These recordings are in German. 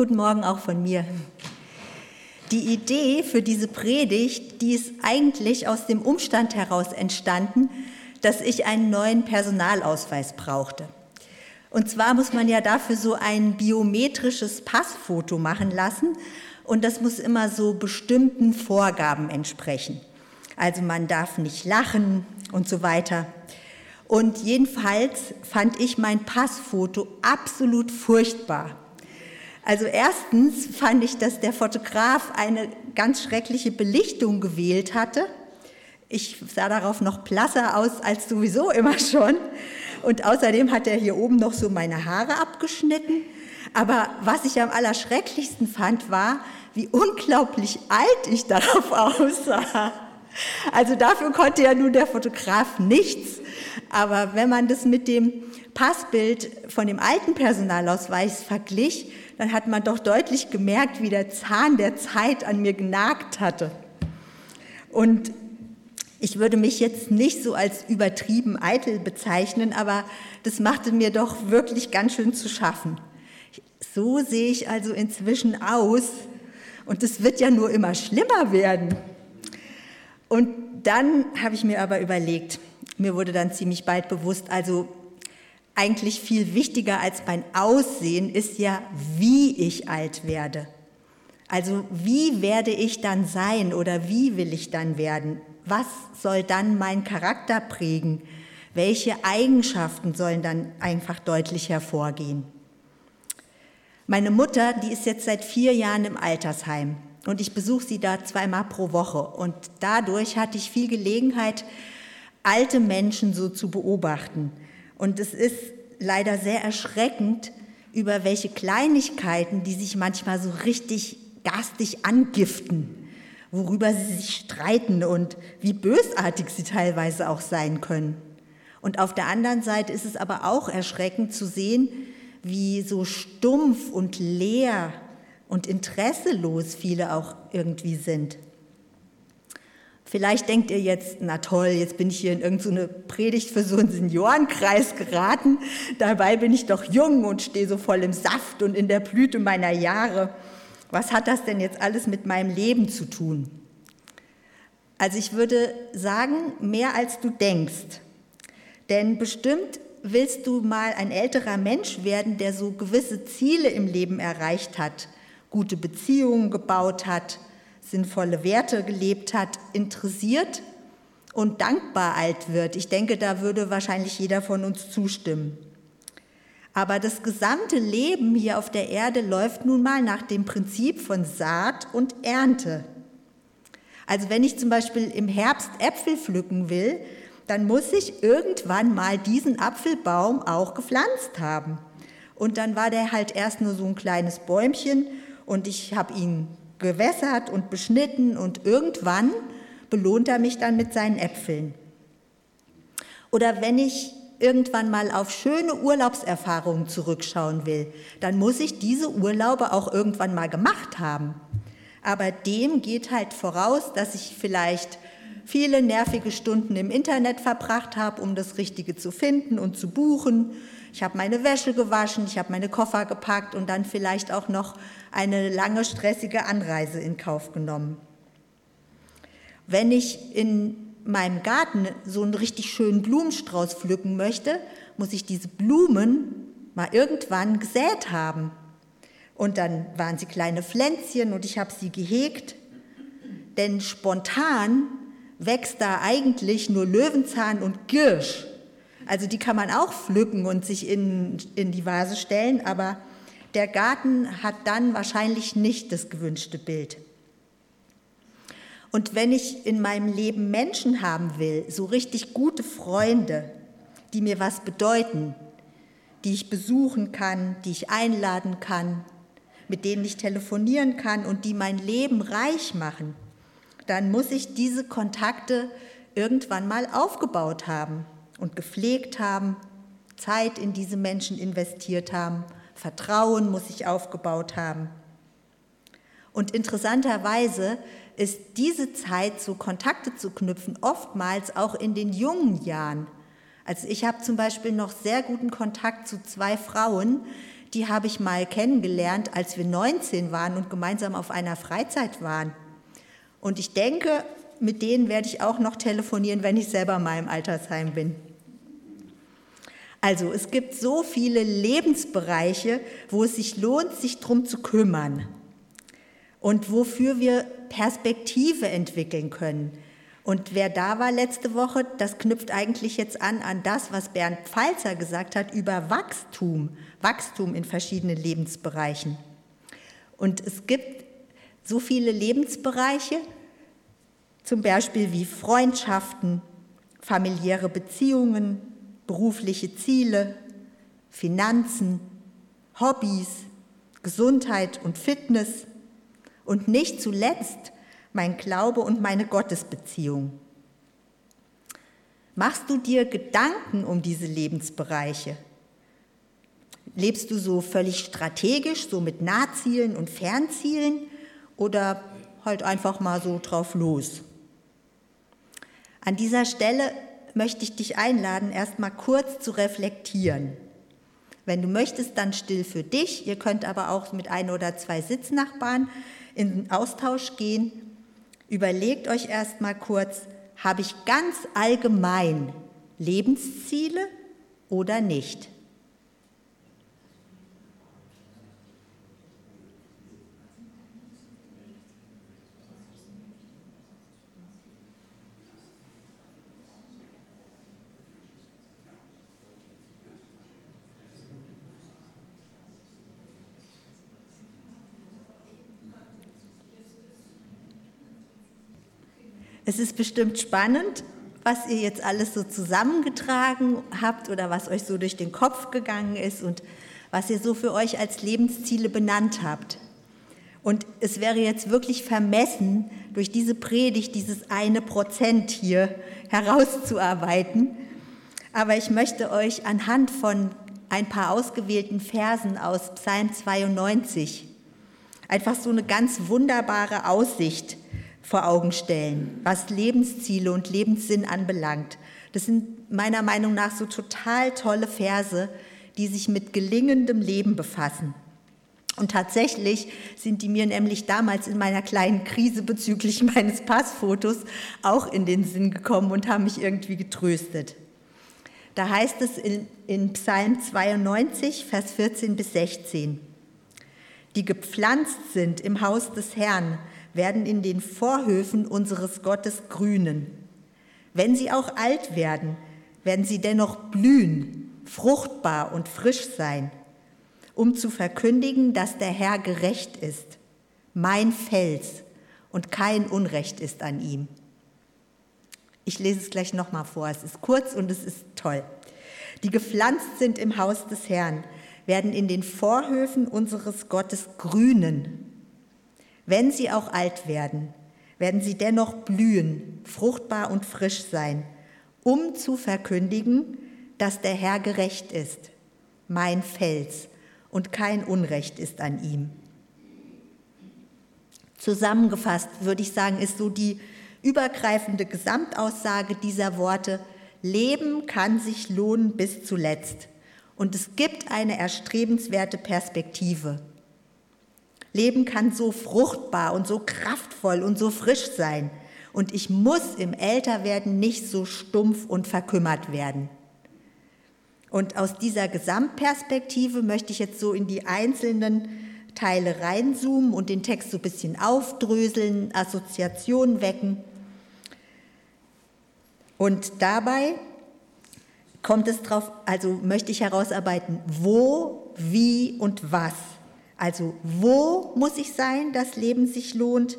Guten Morgen auch von mir. Die Idee für diese Predigt, die ist eigentlich aus dem Umstand heraus entstanden, dass ich einen neuen Personalausweis brauchte. Und zwar muss man ja dafür so ein biometrisches Passfoto machen lassen und das muss immer so bestimmten Vorgaben entsprechen. Also man darf nicht lachen und so weiter. Und jedenfalls fand ich mein Passfoto absolut furchtbar. Also erstens fand ich, dass der Fotograf eine ganz schreckliche Belichtung gewählt hatte. Ich sah darauf noch blasser aus als sowieso immer schon. Und außerdem hat er hier oben noch so meine Haare abgeschnitten. Aber was ich am allerschrecklichsten fand, war, wie unglaublich alt ich darauf aussah. Also dafür konnte ja nun der Fotograf nichts. Aber wenn man das mit dem Passbild von dem alten Personalausweis verglich, dann hat man doch deutlich gemerkt, wie der Zahn der Zeit an mir genagt hatte. Und ich würde mich jetzt nicht so als übertrieben eitel bezeichnen, aber das machte mir doch wirklich ganz schön zu schaffen. So sehe ich also inzwischen aus und es wird ja nur immer schlimmer werden. Und dann habe ich mir aber überlegt, mir wurde dann ziemlich bald bewusst, also eigentlich viel wichtiger als mein Aussehen ist ja, wie ich alt werde. Also wie werde ich dann sein oder wie will ich dann werden? Was soll dann mein Charakter prägen? Welche Eigenschaften sollen dann einfach deutlich hervorgehen? Meine Mutter, die ist jetzt seit vier Jahren im Altersheim und ich besuche sie da zweimal pro Woche. Und dadurch hatte ich viel Gelegenheit, alte Menschen so zu beobachten. Und es ist leider sehr erschreckend, über welche Kleinigkeiten, die sich manchmal so richtig garstig angiften, worüber sie sich streiten und wie bösartig sie teilweise auch sein können. Und auf der anderen Seite ist es aber auch erschreckend zu sehen, wie so stumpf und leer und interesselos viele auch irgendwie sind. Vielleicht denkt ihr jetzt, na toll, jetzt bin ich hier in irgendeine so Predigt für so einen Seniorenkreis geraten. Dabei bin ich doch jung und stehe so voll im Saft und in der Blüte meiner Jahre. Was hat das denn jetzt alles mit meinem Leben zu tun? Also ich würde sagen, mehr als du denkst. Denn bestimmt willst du mal ein älterer Mensch werden, der so gewisse Ziele im Leben erreicht hat, gute Beziehungen gebaut hat, sinnvolle Werte gelebt hat, interessiert und dankbar alt wird. Ich denke, da würde wahrscheinlich jeder von uns zustimmen. Aber das gesamte Leben hier auf der Erde läuft nun mal nach dem Prinzip von Saat und Ernte. Also wenn ich zum Beispiel im Herbst Äpfel pflücken will, dann muss ich irgendwann mal diesen Apfelbaum auch gepflanzt haben. Und dann war der halt erst nur so ein kleines Bäumchen und ich habe ihn gewässert und beschnitten und irgendwann belohnt er mich dann mit seinen Äpfeln. Oder wenn ich irgendwann mal auf schöne Urlaubserfahrungen zurückschauen will, dann muss ich diese Urlaube auch irgendwann mal gemacht haben. Aber dem geht halt voraus, dass ich vielleicht viele nervige Stunden im Internet verbracht habe, um das Richtige zu finden und zu buchen. Ich habe meine Wäsche gewaschen, ich habe meine Koffer gepackt und dann vielleicht auch noch eine lange stressige Anreise in Kauf genommen. Wenn ich in meinem Garten so einen richtig schönen Blumenstrauß pflücken möchte, muss ich diese Blumen mal irgendwann gesät haben. Und dann waren sie kleine Pflänzchen und ich habe sie gehegt. Denn spontan wächst da eigentlich nur Löwenzahn und Girsch. Also die kann man auch pflücken und sich in, in die Vase stellen, aber der Garten hat dann wahrscheinlich nicht das gewünschte Bild. Und wenn ich in meinem Leben Menschen haben will, so richtig gute Freunde, die mir was bedeuten, die ich besuchen kann, die ich einladen kann, mit denen ich telefonieren kann und die mein Leben reich machen, dann muss ich diese Kontakte irgendwann mal aufgebaut haben und gepflegt haben, Zeit in diese Menschen investiert haben, Vertrauen muss ich aufgebaut haben. Und interessanterweise ist diese Zeit, so Kontakte zu knüpfen, oftmals auch in den jungen Jahren. Also ich habe zum Beispiel noch sehr guten Kontakt zu zwei Frauen, die habe ich mal kennengelernt, als wir 19 waren und gemeinsam auf einer Freizeit waren. Und ich denke, mit denen werde ich auch noch telefonieren, wenn ich selber mal im Altersheim bin. Also es gibt so viele Lebensbereiche, wo es sich lohnt, sich darum zu kümmern und wofür wir Perspektive entwickeln können. Und wer da war letzte Woche, das knüpft eigentlich jetzt an an das, was Bernd Pfalzer gesagt hat über Wachstum, Wachstum in verschiedenen Lebensbereichen. Und es gibt so viele Lebensbereiche, zum Beispiel wie Freundschaften, familiäre Beziehungen, berufliche Ziele, Finanzen, Hobbys, Gesundheit und Fitness und nicht zuletzt mein Glaube und meine Gottesbeziehung. Machst du dir Gedanken um diese Lebensbereiche? Lebst du so völlig strategisch, so mit Nahzielen und Fernzielen oder halt einfach mal so drauf los? An dieser Stelle möchte ich dich einladen, erst mal kurz zu reflektieren. Wenn du möchtest, dann still für dich. Ihr könnt aber auch mit ein oder zwei Sitznachbarn in Austausch gehen. Überlegt euch erst mal kurz, habe ich ganz allgemein Lebensziele oder nicht? Es ist bestimmt spannend, was ihr jetzt alles so zusammengetragen habt oder was euch so durch den Kopf gegangen ist und was ihr so für euch als Lebensziele benannt habt. Und es wäre jetzt wirklich vermessen, durch diese Predigt dieses eine Prozent hier herauszuarbeiten. Aber ich möchte euch anhand von ein paar ausgewählten Versen aus Psalm 92 einfach so eine ganz wunderbare Aussicht vor Augen stellen, was Lebensziele und Lebenssinn anbelangt. Das sind meiner Meinung nach so total tolle Verse, die sich mit gelingendem Leben befassen. Und tatsächlich sind die mir nämlich damals in meiner kleinen Krise bezüglich meines Passfotos auch in den Sinn gekommen und haben mich irgendwie getröstet. Da heißt es in, in Psalm 92, Vers 14 bis 16, die gepflanzt sind im Haus des Herrn, werden in den Vorhöfen unseres Gottes grünen. Wenn sie auch alt werden, werden sie dennoch blühen, fruchtbar und frisch sein, um zu verkündigen, dass der Herr gerecht ist, mein Fels und kein Unrecht ist an ihm. Ich lese es gleich nochmal vor. Es ist kurz und es ist toll. Die gepflanzt sind im Haus des Herrn, werden in den Vorhöfen unseres Gottes grünen, wenn sie auch alt werden, werden sie dennoch blühen, fruchtbar und frisch sein, um zu verkündigen, dass der Herr gerecht ist, mein Fels, und kein Unrecht ist an ihm. Zusammengefasst würde ich sagen, ist so die übergreifende Gesamtaussage dieser Worte, Leben kann sich lohnen bis zuletzt. Und es gibt eine erstrebenswerte Perspektive. Leben kann so fruchtbar und so kraftvoll und so frisch sein. Und ich muss im Älterwerden nicht so stumpf und verkümmert werden. Und aus dieser Gesamtperspektive möchte ich jetzt so in die einzelnen Teile reinzoomen und den Text so ein bisschen aufdröseln, Assoziationen wecken. Und dabei kommt es drauf, also möchte ich herausarbeiten, wo, wie und was also wo muss ich sein, dass Leben sich lohnt?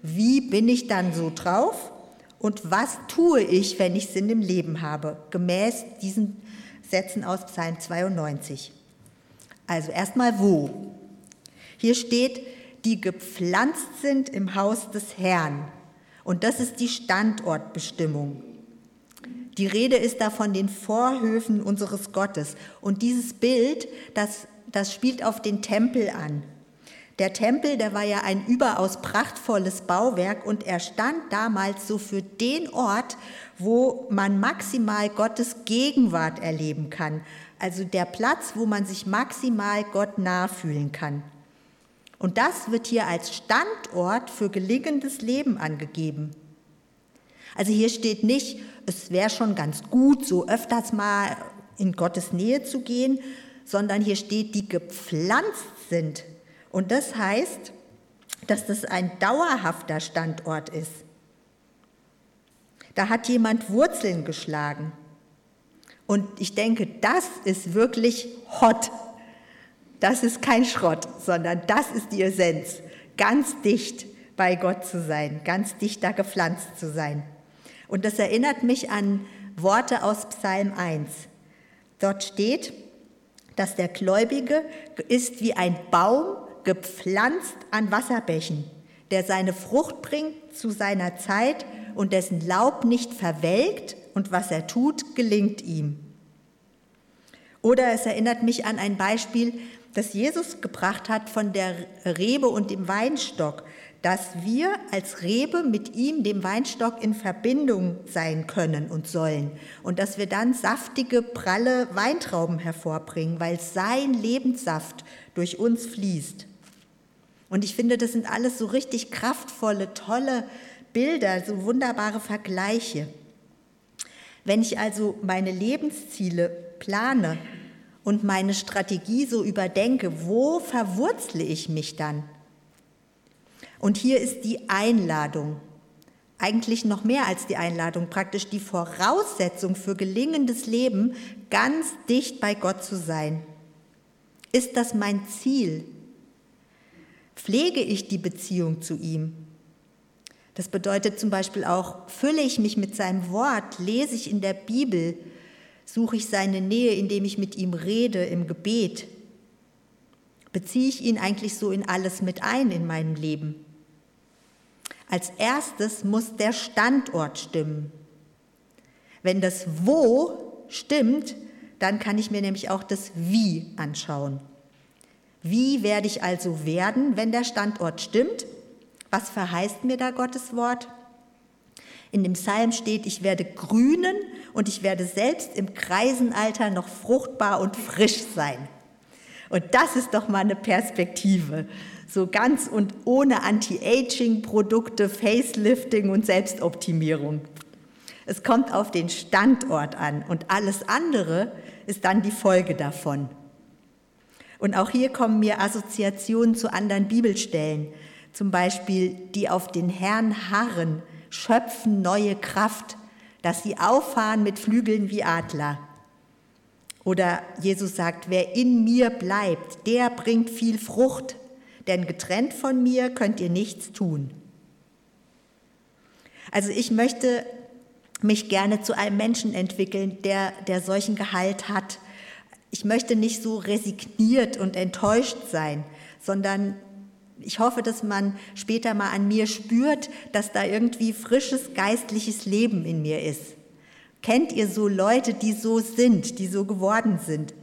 Wie bin ich dann so drauf? Und was tue ich, wenn ich Sinn im Leben habe? Gemäß diesen Sätzen aus Psalm 92. Also erstmal wo? Hier steht, die gepflanzt sind im Haus des Herrn. Und das ist die Standortbestimmung. Die Rede ist da von den Vorhöfen unseres Gottes. Und dieses Bild, das das spielt auf den Tempel an. Der Tempel, der war ja ein überaus prachtvolles Bauwerk und er stand damals so für den Ort, wo man maximal Gottes Gegenwart erleben kann. also der Platz, wo man sich maximal Gott nahe fühlen kann. Und das wird hier als Standort für gelingendes Leben angegeben. Also hier steht nicht, es wäre schon ganz gut, so öfters mal in Gottes Nähe zu gehen, sondern hier steht, die gepflanzt sind. Und das heißt, dass das ein dauerhafter Standort ist. Da hat jemand Wurzeln geschlagen. Und ich denke, das ist wirklich hot. Das ist kein Schrott, sondern das ist die Essenz. Ganz dicht bei Gott zu sein, ganz dicht da gepflanzt zu sein. Und das erinnert mich an Worte aus Psalm 1. Dort steht, dass der Gläubige ist wie ein Baum gepflanzt an Wasserbächen, der seine Frucht bringt zu seiner Zeit und dessen Laub nicht verwelkt und was er tut, gelingt ihm. Oder es erinnert mich an ein Beispiel, das Jesus gebracht hat von der Rebe und dem Weinstock, dass wir als Rebe mit ihm, dem Weinstock, in Verbindung sein können und sollen und dass wir dann saftige, pralle Weintrauben hervorbringen, weil sein Lebenssaft durch uns fließt. Und ich finde, das sind alles so richtig kraftvolle, tolle Bilder, so wunderbare Vergleiche. Wenn ich also meine Lebensziele plane und meine Strategie so überdenke, wo verwurzle ich mich dann? Und hier ist die Einladung, eigentlich noch mehr als die Einladung, praktisch die Voraussetzung für gelingendes Leben, ganz dicht bei Gott zu sein. Ist das mein Ziel? Pflege ich die Beziehung zu ihm? Das bedeutet zum Beispiel auch, fülle ich mich mit seinem Wort, lese ich in der Bibel, suche ich seine Nähe, indem ich mit ihm rede im Gebet. Beziehe ich ihn eigentlich so in alles mit ein in meinem Leben? Als erstes muss der Standort stimmen. Wenn das Wo stimmt, dann kann ich mir nämlich auch das Wie anschauen. Wie werde ich also werden, wenn der Standort stimmt? Was verheißt mir da Gottes Wort? In dem Psalm steht, ich werde grünen und ich werde selbst im Kreisenalter noch fruchtbar und frisch sein. Und das ist doch mal eine Perspektive so ganz und ohne Anti-Aging-Produkte, Facelifting und Selbstoptimierung. Es kommt auf den Standort an und alles andere ist dann die Folge davon. Und auch hier kommen mir Assoziationen zu anderen Bibelstellen, zum Beispiel die auf den Herrn harren, schöpfen neue Kraft, dass sie auffahren mit Flügeln wie Adler. Oder Jesus sagt, wer in mir bleibt, der bringt viel Frucht, denn getrennt von mir könnt ihr nichts tun. Also ich möchte mich gerne zu einem Menschen entwickeln, der, der solchen Gehalt hat. Ich möchte nicht so resigniert und enttäuscht sein, sondern ich hoffe, dass man später mal an mir spürt, dass da irgendwie frisches geistliches Leben in mir ist. Kennt ihr so Leute, die so sind, die so geworden sind?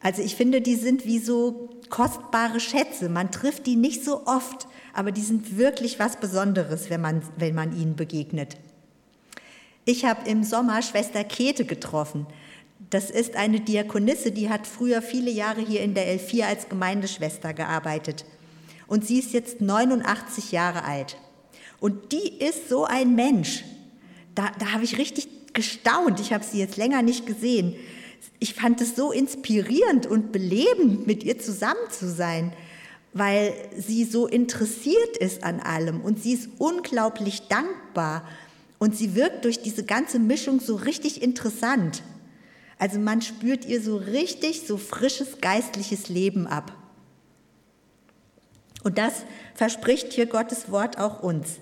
Also ich finde, die sind wie so kostbare Schätze. Man trifft die nicht so oft, aber die sind wirklich was Besonderes, wenn man, wenn man ihnen begegnet. Ich habe im Sommer Schwester Käthe getroffen. Das ist eine Diakonisse, die hat früher viele Jahre hier in der L4 als Gemeindeschwester gearbeitet. Und sie ist jetzt 89 Jahre alt. Und die ist so ein Mensch. Da, da habe ich richtig gestaunt. Ich habe sie jetzt länger nicht gesehen ich fand es so inspirierend und belebend, mit ihr zusammen zu sein, weil sie so interessiert ist an allem und sie ist unglaublich dankbar und sie wirkt durch diese ganze Mischung so richtig interessant. Also man spürt ihr so richtig so frisches geistliches Leben ab. Und das verspricht hier Gottes Wort auch uns.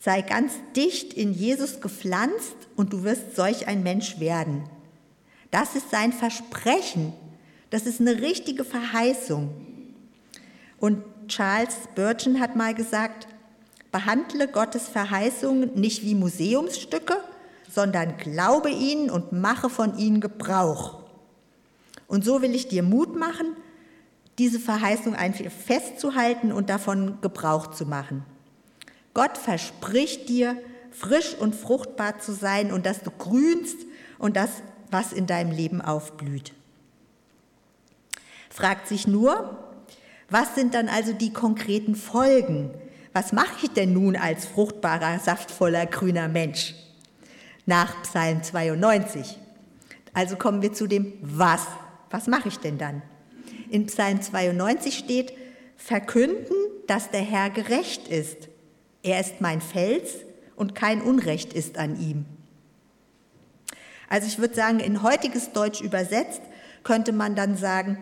Sei ganz dicht in Jesus gepflanzt und du wirst solch ein Mensch werden. Das ist sein Versprechen. Das ist eine richtige Verheißung. Und Charles Spurgeon hat mal gesagt, behandle Gottes Verheißungen nicht wie Museumsstücke, sondern glaube ihnen und mache von ihnen Gebrauch. Und so will ich dir Mut machen, diese Verheißung einfach festzuhalten und davon Gebrauch zu machen. Gott verspricht dir, frisch und fruchtbar zu sein und dass du grünst und dass was in deinem Leben aufblüht. fragt sich nur, was sind dann also die konkreten Folgen? Was mache ich denn nun als fruchtbarer, saftvoller, grüner Mensch? Nach Psalm 92. Also kommen wir zu dem Was. Was mache ich denn dann? In Psalm 92 steht, verkünden, dass der Herr gerecht ist. Er ist mein Fels und kein Unrecht ist an ihm. Also ich würde sagen, in heutiges Deutsch übersetzt könnte man dann sagen,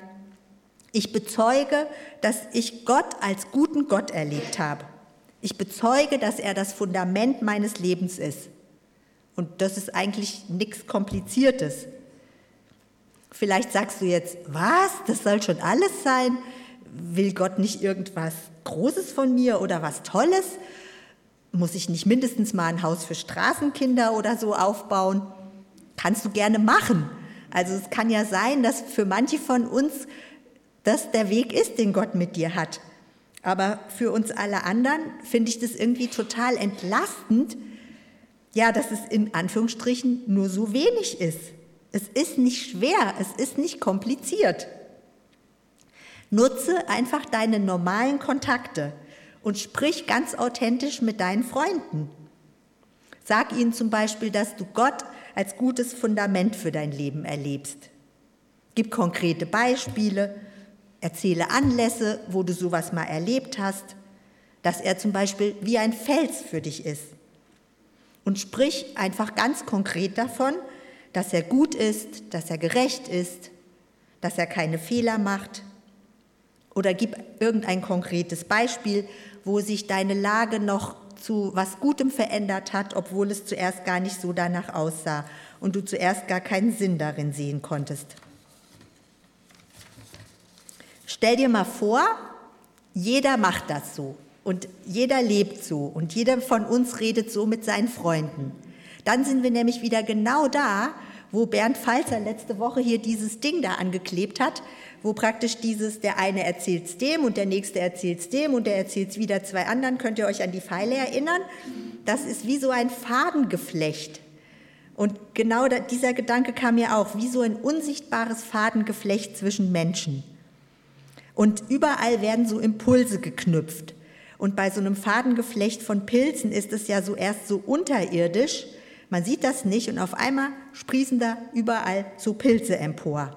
ich bezeuge, dass ich Gott als guten Gott erlebt habe. Ich bezeuge, dass er das Fundament meines Lebens ist. Und das ist eigentlich nichts Kompliziertes. Vielleicht sagst du jetzt, was, das soll schon alles sein? Will Gott nicht irgendwas Großes von mir oder was Tolles? Muss ich nicht mindestens mal ein Haus für Straßenkinder oder so aufbauen? Kannst du gerne machen. Also es kann ja sein, dass für manche von uns das der Weg ist, den Gott mit dir hat. Aber für uns alle anderen finde ich das irgendwie total entlastend, ja, dass es in Anführungsstrichen nur so wenig ist. Es ist nicht schwer, es ist nicht kompliziert. Nutze einfach deine normalen Kontakte und sprich ganz authentisch mit deinen Freunden. Sag ihnen zum Beispiel, dass du Gott als gutes Fundament für dein Leben erlebst. Gib konkrete Beispiele Erzähle Anlässe, wo du sowas mal erlebt hast, dass er zum Beispiel wie ein Fels für dich ist. Und sprich einfach ganz konkret davon, dass er gut ist, dass er gerecht ist, dass er keine Fehler macht. Oder gib irgendein konkretes Beispiel, wo sich deine Lage noch zu was Gutem verändert hat, obwohl es zuerst gar nicht so danach aussah und du zuerst gar keinen Sinn darin sehen konntest. Stell dir mal vor, jeder macht das so und jeder lebt so und jeder von uns redet so mit seinen Freunden. Dann sind wir nämlich wieder genau da, wo Bernd Falzer letzte Woche hier dieses Ding da angeklebt hat, wo praktisch dieses, der eine erzählt es dem und der nächste erzählt es dem und der erzählt es wieder zwei anderen. Könnt ihr euch an die Pfeile erinnern? Das ist wie so ein Fadengeflecht. Und genau dieser Gedanke kam mir auch, wie so ein unsichtbares Fadengeflecht zwischen Menschen. Und überall werden so Impulse geknüpft. Und bei so einem Fadengeflecht von Pilzen ist es ja so erst so unterirdisch. Man sieht das nicht und auf einmal sprießen da überall so Pilze empor.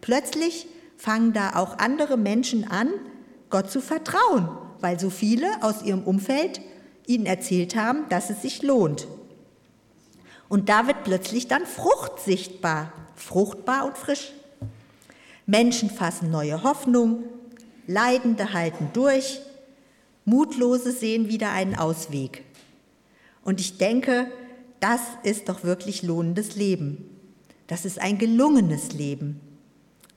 Plötzlich fangen da auch andere Menschen an, Gott zu vertrauen, weil so viele aus ihrem Umfeld ihnen erzählt haben, dass es sich lohnt. Und da wird plötzlich dann Frucht sichtbar, fruchtbar und frisch. Menschen fassen neue Hoffnung, Leidende halten durch, Mutlose sehen wieder einen Ausweg. Und ich denke, das ist doch wirklich lohnendes Leben. Das ist ein gelungenes Leben.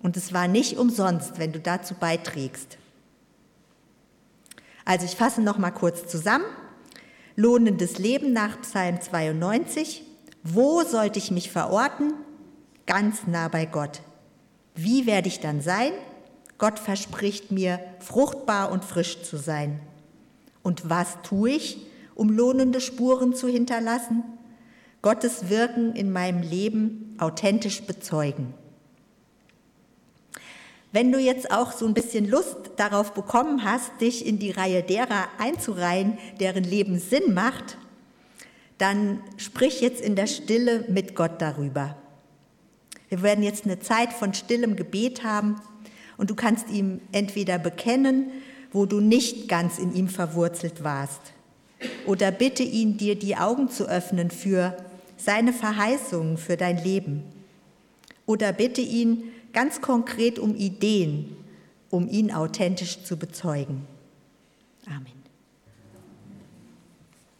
Und es war nicht umsonst, wenn du dazu beiträgst. Also ich fasse noch mal kurz zusammen. Lohnendes Leben nach Psalm 92. Wo sollte ich mich verorten? Ganz nah bei Gott. Wie werde ich dann sein? Gott verspricht mir, fruchtbar und frisch zu sein. Und was tue ich, um lohnende Spuren zu hinterlassen? Gottes Wirken in meinem Leben authentisch bezeugen. Wenn du jetzt auch so ein bisschen Lust darauf bekommen hast, dich in die Reihe derer einzureihen, deren Leben Sinn macht, dann sprich jetzt in der Stille mit Gott darüber. Wir werden jetzt eine Zeit von stillem Gebet haben und du kannst ihm entweder bekennen, wo du nicht ganz in ihm verwurzelt warst, oder bitte ihn, dir die Augen zu öffnen für seine Verheißungen für dein Leben. Oder bitte ihn ganz konkret um Ideen, um ihn authentisch zu bezeugen. Amen.